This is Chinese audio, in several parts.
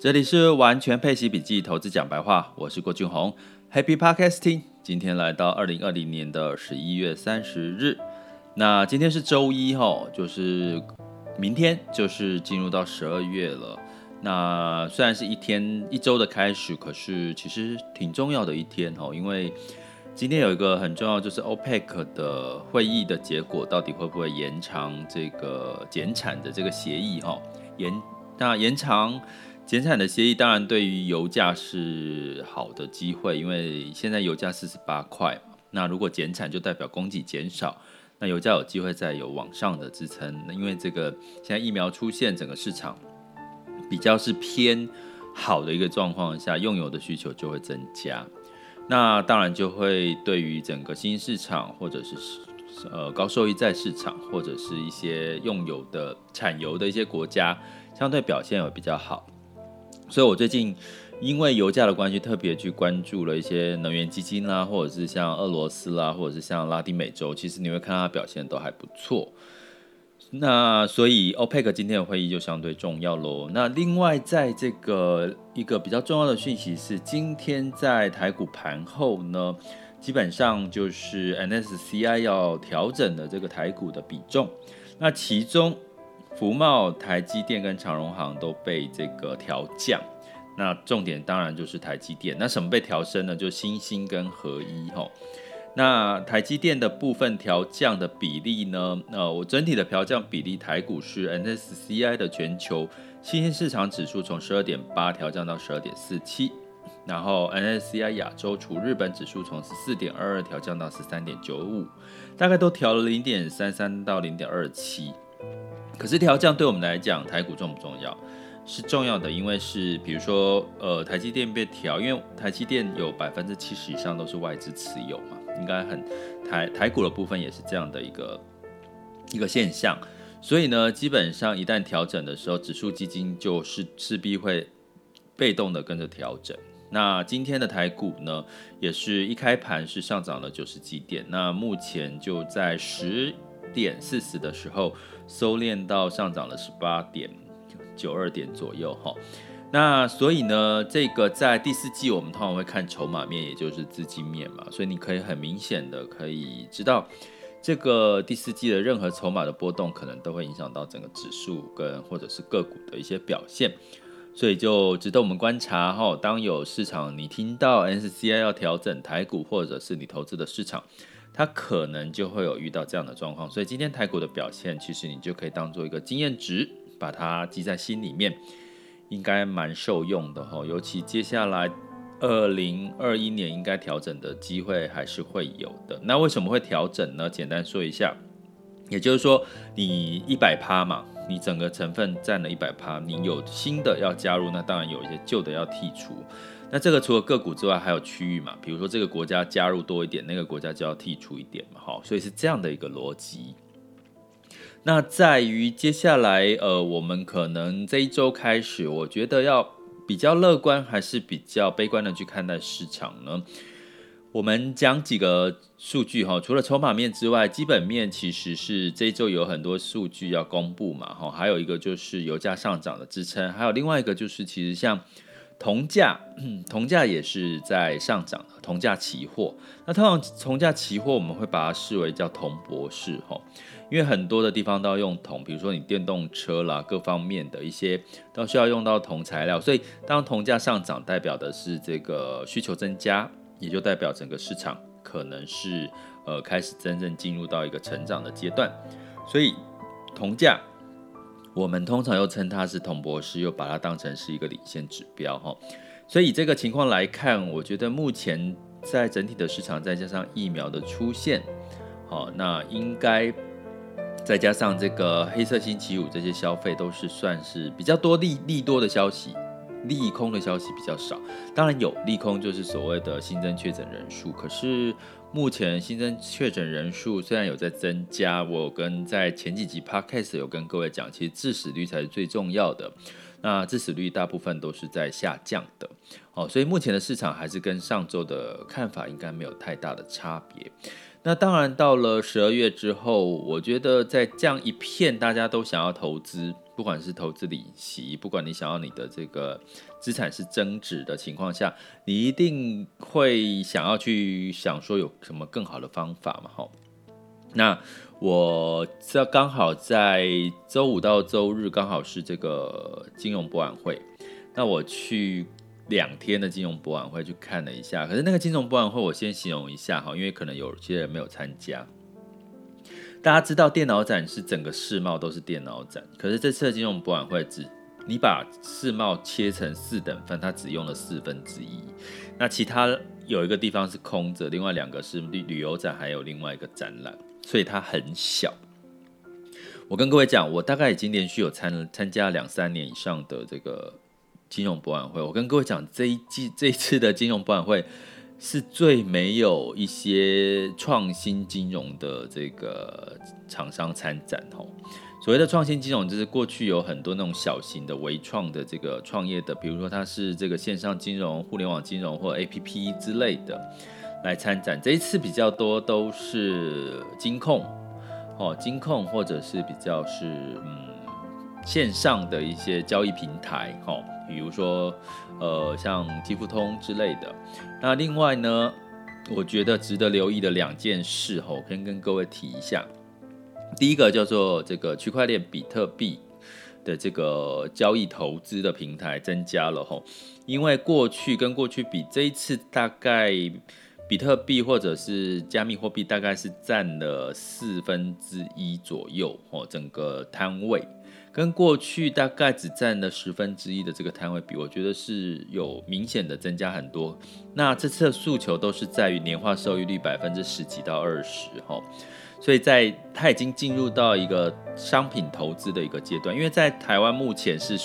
这里是完全配息笔记投资讲白话，我是郭俊宏，Happy Podcasting。今天来到二零二零年的十一月三十日，那今天是周一哈，就是明天就是进入到十二月了。那虽然是一天一周的开始，可是其实挺重要的一天哈，因为今天有一个很重要，就是 OPEC 的会议的结果到底会不会延长这个减产的这个协议哈？延那延长。减产的协议当然对于油价是好的机会，因为现在油价四十八块嘛。那如果减产就代表供给减少，那油价有机会再有往上的支撑。那因为这个现在疫苗出现，整个市场比较是偏好的一个状况下，用油的需求就会增加。那当然就会对于整个新兴市场或者是呃高收益债市场或者是一些用油的产油的一些国家，相对表现会比较好。所以，我最近因为油价的关系，特别去关注了一些能源基金啦，或者是像俄罗斯啦，或者是像拉丁美洲，其实你会看它表现都还不错。那所以，OPEC 今天的会议就相对重要喽。那另外，在这个一个比较重要的讯息是，今天在台股盘后呢，基本上就是 N S C I 要调整的这个台股的比重。那其中，福茂、台积电跟长荣航都被这个调降，那重点当然就是台积电。那什么被调升呢？就新兴跟合一吼。那台积电的部分调降的比例呢？呃，我整体的调降比例，台股是 N S C I 的全球新兴市场指数从十二点八调降到十二点四七，然后 N S C I 亚洲除日本指数从十四点二二调降到十三点九五，大概都调了零点三三到零点二七。可是调降对我们来讲，台股重不重要？是重要的，因为是比如说，呃，台积电被调，因为台积电有百分之七十以上都是外资持有嘛，应该很台台股的部分也是这样的一个一个现象，所以呢，基本上一旦调整的时候，指数基金就是势必会被动的跟着调整。那今天的台股呢，也是一开盘是上涨了九十几点，那目前就在十点四十的时候收敛到上涨了十八点九二点左右哈，那所以呢，这个在第四季我们通常会看筹码面，也就是资金面嘛，所以你可以很明显的可以知道，这个第四季的任何筹码的波动，可能都会影响到整个指数跟或者是个股的一些表现，所以就值得我们观察哈。当有市场你听到 SCI 要调整台股，或者是你投资的市场。它可能就会有遇到这样的状况，所以今天台股的表现，其实你就可以当做一个经验值，把它记在心里面，应该蛮受用的哈。尤其接下来二零二一年应该调整的机会还是会有的。那为什么会调整呢？简单说一下，也就是说你一百趴嘛，你整个成分占了一百趴，你有新的要加入，那当然有一些旧的要剔除。那这个除了个股之外，还有区域嘛？比如说这个国家加入多一点，那个国家就要剔除一点嘛，好，所以是这样的一个逻辑。那在于接下来，呃，我们可能这一周开始，我觉得要比较乐观还是比较悲观的去看待市场呢？我们讲几个数据哈，除了筹码面之外，基本面其实是这一周有很多数据要公布嘛，哈，还有一个就是油价上涨的支撑，还有另外一个就是其实像。铜价，铜价也是在上涨的。铜价期货，那通常铜价期货我们会把它视为叫铜博士哈，因为很多的地方都要用铜，比如说你电动车啦，各方面的一些都需要用到铜材料，所以当铜价上涨，代表的是这个需求增加，也就代表整个市场可能是呃开始真正进入到一个成长的阶段，所以铜价。我们通常又称它是铜博士，又把它当成是一个领先指标哈。所以以这个情况来看，我觉得目前在整体的市场，再加上疫苗的出现，好，那应该再加上这个黑色星期五这些消费，都是算是比较多利利多的消息，利空的消息比较少。当然有利空，就是所谓的新增确诊人数，可是。目前新增确诊人数虽然有在增加，我跟在前几集 podcast 有跟各位讲，其实致死率才是最重要的。那致死率大部分都是在下降的，哦，所以目前的市场还是跟上周的看法应该没有太大的差别。那当然到了十二月之后，我觉得在这样一片大家都想要投资，不管是投资利息，不管你想要你的这个资产是增值的情况下，你一定会想要去想说有什么更好的方法嘛？哈，那我这刚好在周五到周日刚好是这个金融博览会，那我去两天的金融博览会去看了一下，可是那个金融博览会我先形容一下哈，因为可能有些人没有参加。大家知道电脑展是整个世贸都是电脑展，可是这次的金融博览会只你把世贸切成四等份，它只用了四分之一。那其他有一个地方是空着，另外两个是旅旅游展，还有另外一个展览，所以它很小。我跟各位讲，我大概已经连续有参参加两三年以上的这个金融博览会。我跟各位讲，这一季这一次的金融博览会。是最没有一些创新金融的这个厂商参展吼。所谓的创新金融，就是过去有很多那种小型的微创的这个创业的，比如说它是这个线上金融、互联网金融或 APP 之类的来参展。这一次比较多都是金控哦，金控或者是比较是嗯线上的一些交易平台哦。比如说，呃，像基富通之类的。那另外呢，我觉得值得留意的两件事，吼，可以跟各位提一下。第一个叫做这个区块链比特币的这个交易投资的平台增加了，吼。因为过去跟过去比，这一次大概比特币或者是加密货币大概是占了四分之一左右，吼，整个摊位。跟过去大概只占了十分之一的这个摊位比，我觉得是有明显的增加很多。那这次的诉求都是在于年化收益率百分之十几到二十哈，所以在它已经进入到一个商品投资的一个阶段。因为在台湾目前是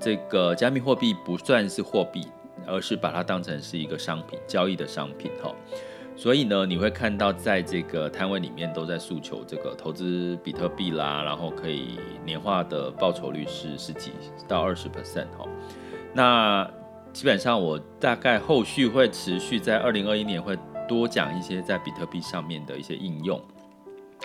这个加密货币不算是货币，而是把它当成是一个商品交易的商品哈。所以呢，你会看到在这个摊位里面都在诉求这个投资比特币啦，然后可以年化的报酬率是十几到二十 percent 哈。那基本上我大概后续会持续在二零二一年会多讲一些在比特币上面的一些应用，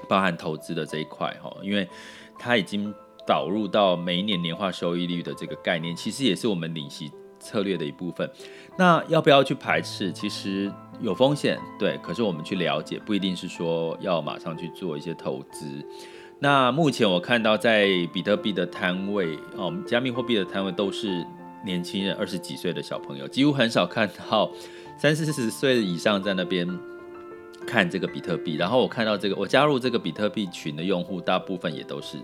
包含投资的这一块哈，因为它已经导入到每一年年化收益率的这个概念，其实也是我们领息策略的一部分。那要不要去排斥？其实。有风险，对，可是我们去了解，不一定是说要马上去做一些投资。那目前我看到在比特币的摊位，哦，加密货币的摊位都是年轻人，二十几岁的小朋友，几乎很少看到三四十岁以上在那边看这个比特币。然后我看到这个，我加入这个比特币群的用户，大部分也都是。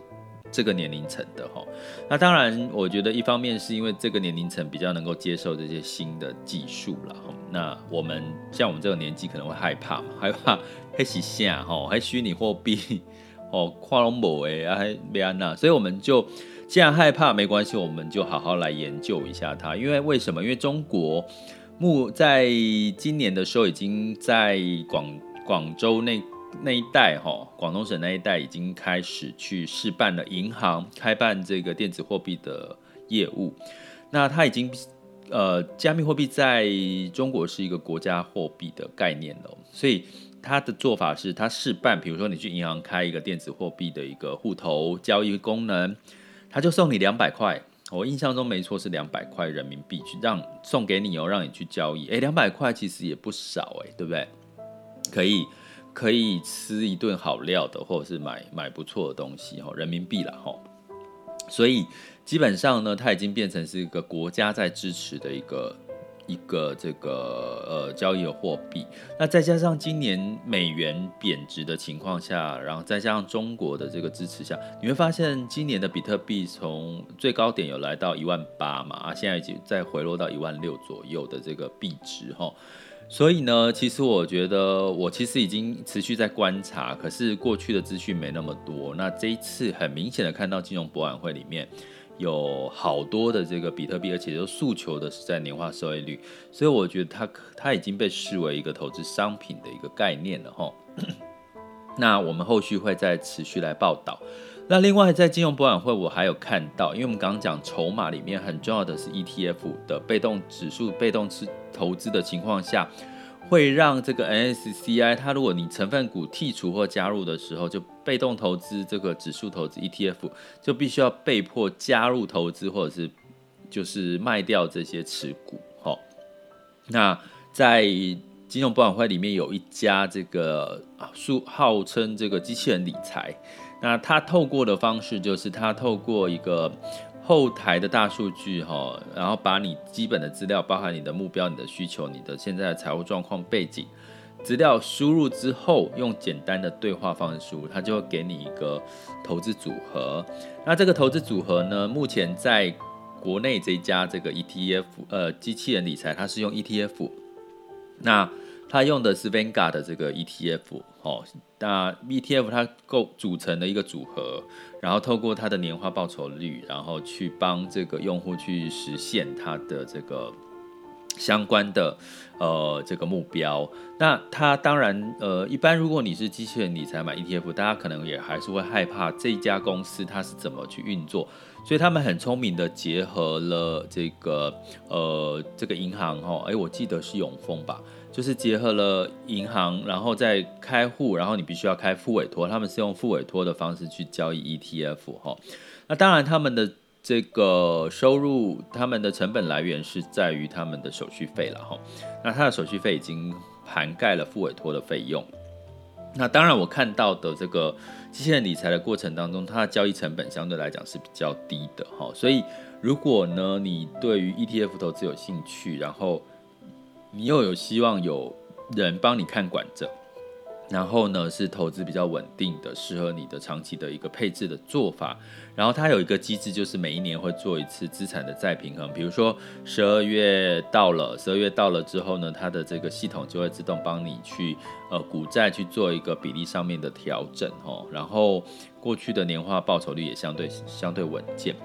这个年龄层的哈，那当然，我觉得一方面是因为这个年龄层比较能够接受这些新的技术了。那我们像我们这个年纪可能会害怕嘛，害怕黑洗线哈，还虚拟货币 哦，跨龙博哎，还没安娜，所以我们就既然害怕没关系，我们就好好来研究一下它。因为为什么？因为中国目在今年的时候已经在广广州那。那一带哈，广东省那一带已经开始去试办了银行开办这个电子货币的业务。那它已经呃，加密货币在中国是一个国家货币的概念了，所以它的做法是，它试办，比如说你去银行开一个电子货币的一个户头交易功能，它就送你两百块。我印象中没错是两百块人民币去让送给你哦，让你去交易。诶，两百块其实也不少诶，对不对？可以。可以吃一顿好料的，或者是买买不错的东西哈，人民币了哈。所以基本上呢，它已经变成是一个国家在支持的一个一个这个呃交易的货币。那再加上今年美元贬值的情况下，然后再加上中国的这个支持下，你会发现今年的比特币从最高点有来到一万八嘛，啊，现在已经再回落到一万六左右的这个币值哈。所以呢，其实我觉得我其实已经持续在观察，可是过去的资讯没那么多。那这一次很明显的看到金融博览会里面有好多的这个比特币，而且都诉求的是在年化收益率，所以我觉得它它已经被视为一个投资商品的一个概念了哈。那我们后续会再持续来报道。那另外在金融博览会，我还有看到，因为我们刚刚讲筹码里面很重要的是 ETF 的被动指数被动资投资的情况下，会让这个 NSCI 它如果你成分股剔除或加入的时候，就被动投资这个指数投资 ETF 就必须要被迫加入投资或者是就是卖掉这些持股。好，那在金融博览会里面有一家这个数号称这个机器人理财，那他透过的方式就是他透过一个后台的大数据哈，然后把你基本的资料，包含你的目标、你的需求、你的现在的财务状况背景资料输入之后，用简单的对话方式输入，他就会给你一个投资组合。那这个投资组合呢，目前在国内这家这个 ETF 呃机器人理财，它是用 ETF。那它用的是 Vanguard 的这个 ETF，哦，那 ETF 它构组成的一个组合，然后透过它的年化报酬率，然后去帮这个用户去实现它的这个相关的呃这个目标。那它当然呃，一般如果你是机器人理财买 ETF，大家可能也还是会害怕这家公司它是怎么去运作，所以他们很聪明的结合了这个呃这个银行哦，哎，我记得是永丰吧。就是结合了银行，然后再开户，然后你必须要开副委托，他们是用副委托的方式去交易 ETF 哈。那当然，他们的这个收入，他们的成本来源是在于他们的手续费了哈。那他的手续费已经涵盖了副委托的费用。那当然，我看到的这个机器人理财的过程当中，它的交易成本相对来讲是比较低的哈。所以，如果呢你对于 ETF 投资有兴趣，然后你又有希望有人帮你看管着，然后呢是投资比较稳定的，适合你的长期的一个配置的做法。然后它有一个机制，就是每一年会做一次资产的再平衡。比如说十二月到了，十二月到了之后呢，它的这个系统就会自动帮你去呃股债去做一个比例上面的调整哦。然后过去的年化报酬率也相对相对稳健。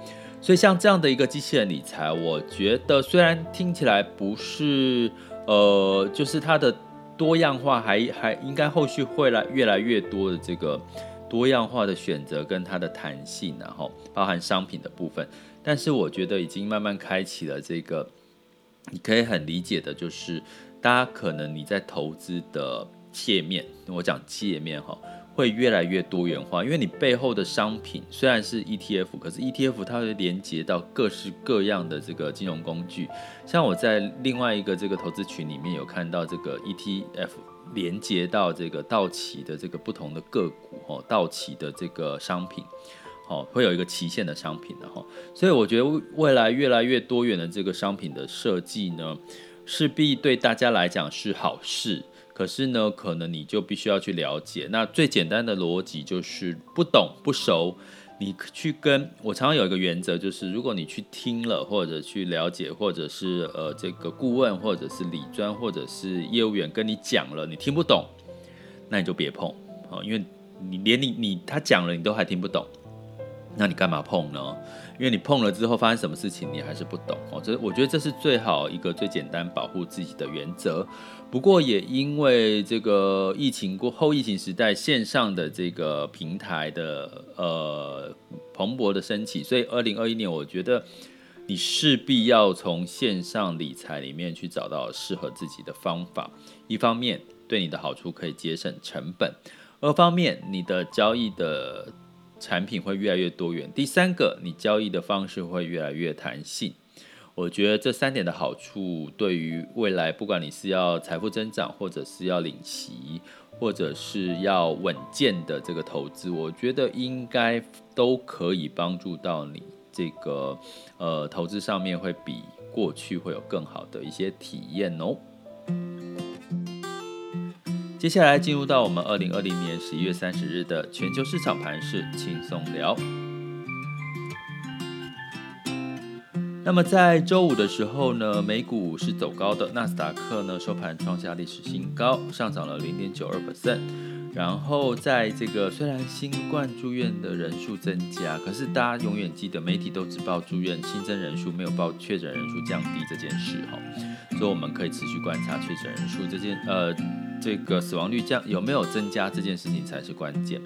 所以像这样的一个机器人理财，我觉得虽然听起来不是。呃，就是它的多样化还还应该后续会来越来越多的这个多样化的选择跟它的弹性，然后包含商品的部分。但是我觉得已经慢慢开启了这个，你可以很理解的，就是大家可能你在投资的界面，我讲界面哈。会越来越多元化，因为你背后的商品虽然是 ETF，可是 ETF 它会连接到各式各样的这个金融工具。像我在另外一个这个投资群里面有看到这个 ETF 连接到这个道奇的这个不同的个股哦，道奇的这个商品哦，会有一个期限的商品的哈。所以我觉得未来越来越多元的这个商品的设计呢，势必对大家来讲是好事。可是呢，可能你就必须要去了解。那最简单的逻辑就是不懂不熟，你去跟我常常有一个原则，就是如果你去听了或者去了解，或者是呃这个顾问或者是理专或者是业务员跟你讲了，你听不懂，那你就别碰啊，因为你连你你他讲了你都还听不懂，那你干嘛碰呢？因为你碰了之后发生什么事情，你还是不懂哦。这我觉得这是最好一个最简单保护自己的原则。不过也因为这个疫情过后，疫情时代线上的这个平台的呃蓬勃的升起，所以二零二一年我觉得你势必要从线上理财里面去找到适合自己的方法。一方面对你的好处可以节省成本，二方面你的交易的。产品会越来越多元。第三个，你交易的方式会越来越弹性。我觉得这三点的好处，对于未来，不管你是要财富增长，或者是要领息，或者是要稳健的这个投资，我觉得应该都可以帮助到你。这个呃，投资上面会比过去会有更好的一些体验哦。接下来进入到我们二零二零年十一月三十日的全球市场盘势轻松聊。那么在周五的时候呢，美股是走高的，纳斯达克呢收盘创下历史新高，上涨了零点九二 percent。然后在这个虽然新冠住院的人数增加，可是大家永远记得媒体都只报住院新增人数，没有报确诊人数降低这件事哈。所以我们可以持续观察确诊人数这件呃这个死亡率降有没有增加这件事情才是关键。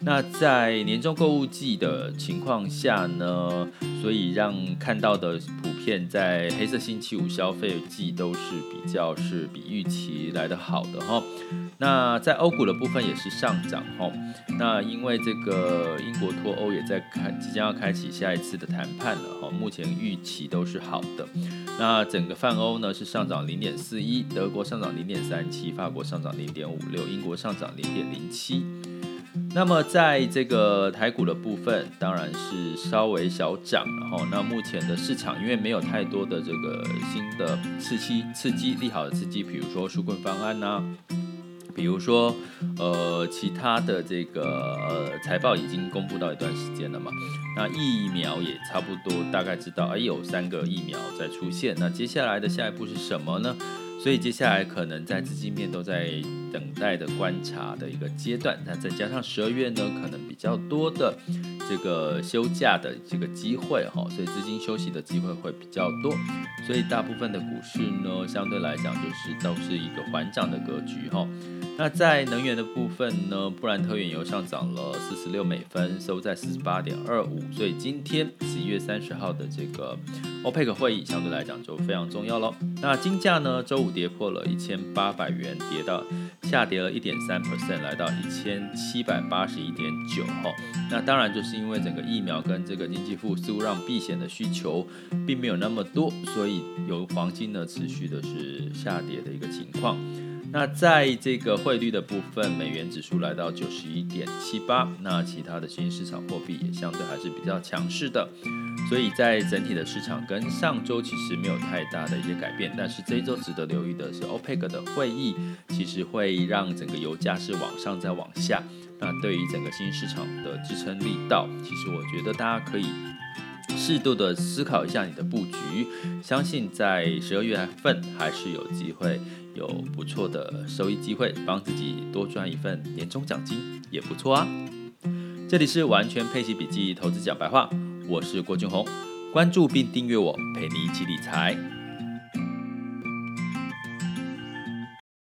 那在年终购物季的情况下呢，所以让看到的普遍在黑色星期五消费季都是比较是比预期来得好的哈。那在欧股的部分也是上涨哈。那因为这个英国脱欧也在开即将要开启下一次的谈判了哈。目前预期都是好的。那整个泛欧呢是上涨零点四一，德国上涨零点三七，法国上涨零点五六，英国上涨零点零七。那么在这个台股的部分，当然是稍微小涨，然后那目前的市场因为没有太多的这个新的刺激、刺激利好的刺激，比如说纾困方案呐、比如说呃其他的这个呃财报已经公布到一段时间了嘛，那疫苗也差不多大概知道，哎有三个疫苗在出现，那接下来的下一步是什么呢？所以接下来可能在资金面都在等待的观察的一个阶段，那再加上十二月呢，可能比较多的这个休假的这个机会哈，所以资金休息的机会会比较多，所以大部分的股市呢，相对来讲就是都是一个缓涨的格局哈。那在能源的部分呢，布兰特原油上涨了四十六美分，收在四十八点二五。所以今天十一月三十号的这个 OPEC 会议相对来讲就非常重要喽。那金价呢，周五跌破了一千八百元，跌到下跌了一点三 percent，来到一千七百八十一点九。哈，那当然就是因为整个疫苗跟这个经济复苏，让避险的需求并没有那么多，所以由黄金呢持续的是下跌的一个情况。那在这个汇率的部分，美元指数来到九十一点七八，那其他的新兴市场货币也相对还是比较强势的，所以在整体的市场跟上周其实没有太大的一些改变，但是这一周值得留意的是 OPEC 的会议，其实会让整个油价是往上再往下，那对于整个新兴市场的支撑力道，其实我觉得大家可以适度的思考一下你的布局，相信在十二月份还是有机会。有不错的收益机会，帮自己多赚一份年终奖金也不错啊！这里是完全配奇笔记投资讲白话，我是郭俊宏，关注并订阅我，陪你一起理财。